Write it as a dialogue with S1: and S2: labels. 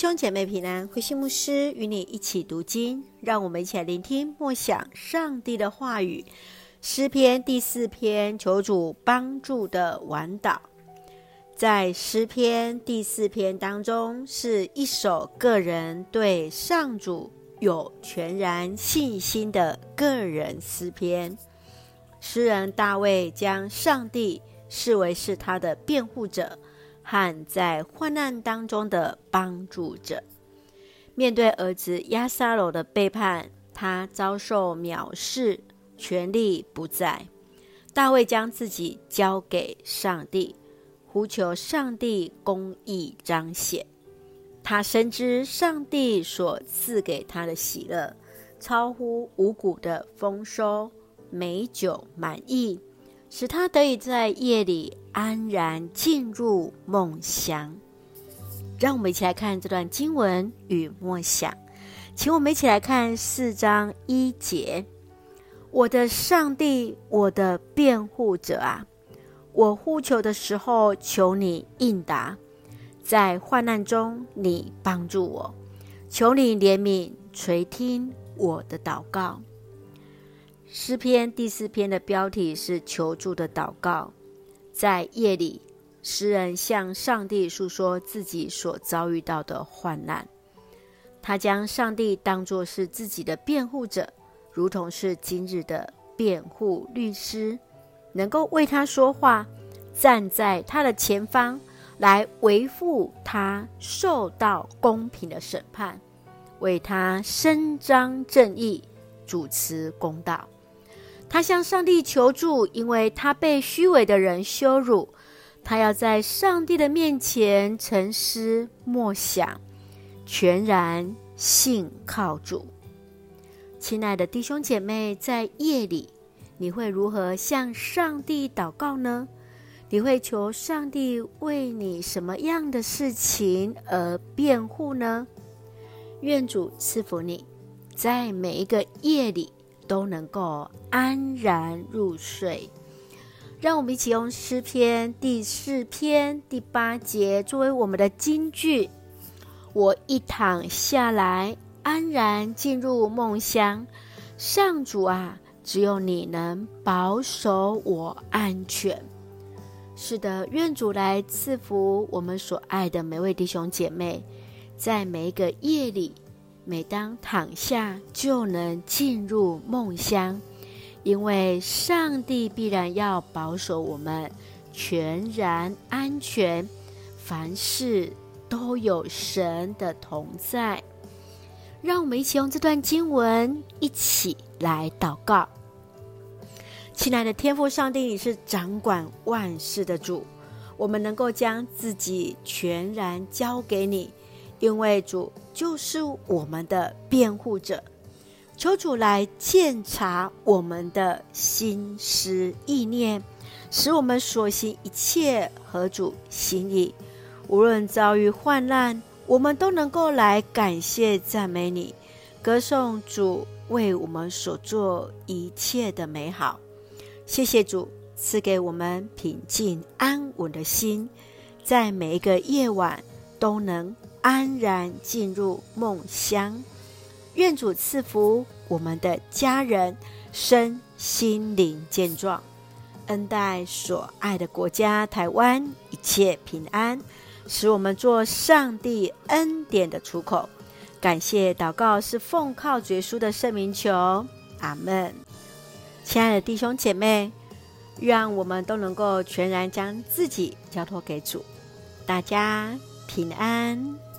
S1: 兄姐妹平安，慧馨牧师与你一起读经，让我们一起来聆听默想上帝的话语。诗篇第四篇，求主帮助的晚祷。在诗篇第四篇当中，是一首个人对上主有全然信心的个人诗篇。诗人大卫将上帝视为是他的辩护者和在患难当中的帮助者。面对儿子押沙龙的背叛，他遭受藐视，权力不在。大卫将自己交给上帝。呼求上帝公义彰显，他深知上帝所赐给他的喜乐，超乎五谷的丰收，美酒满溢，使他得以在夜里安然进入梦乡。让我们一起来看这段经文与默想，请我们一起来看四章一节：我的上帝，我的辩护者啊！我呼求的时候，求你应答；在患难中，你帮助我。求你怜悯，垂听我的祷告。诗篇第四篇的标题是“求助的祷告”。在夜里，诗人向上帝诉说自己所遭遇到的患难。他将上帝当作是自己的辩护者，如同是今日的辩护律师。能够为他说话，站在他的前方来维护他受到公平的审判，为他伸张正义，主持公道。他向上帝求助，因为他被虚伪的人羞辱。他要在上帝的面前沉思默想，全然信靠主。亲爱的弟兄姐妹，在夜里。你会如何向上帝祷告呢？你会求上帝为你什么样的事情而辩护呢？愿主赐福你，在每一个夜里都能够安然入睡。让我们一起用诗篇第四篇第八节作为我们的金句：我一躺下来，安然进入梦乡。上主啊！只有你能保守我安全。是的，愿主来赐福我们所爱的每位弟兄姐妹，在每一个夜里，每当躺下就能进入梦乡，因为上帝必然要保守我们全然安全，凡事都有神的同在。让我们一起用这段经文一起来祷告。亲爱的天父上帝，你是掌管万事的主，我们能够将自己全然交给你，因为主就是我们的辩护者。求主来鉴察我们的心思意念，使我们所行一切合主心意。无论遭遇患难，我们都能够来感谢赞美你，歌颂主为我们所做一切的美好。谢谢主赐给我们平静安稳的心，在每一个夜晚都能安然进入梦乡。愿主赐福我们的家人身心灵健壮，恩待所爱的国家台湾一切平安，使我们做上帝恩典的出口。感谢祷告是奉靠绝书的圣名求，阿门。亲爱的弟兄姐妹，让我们都能够全然将自己交托给主，大家平安。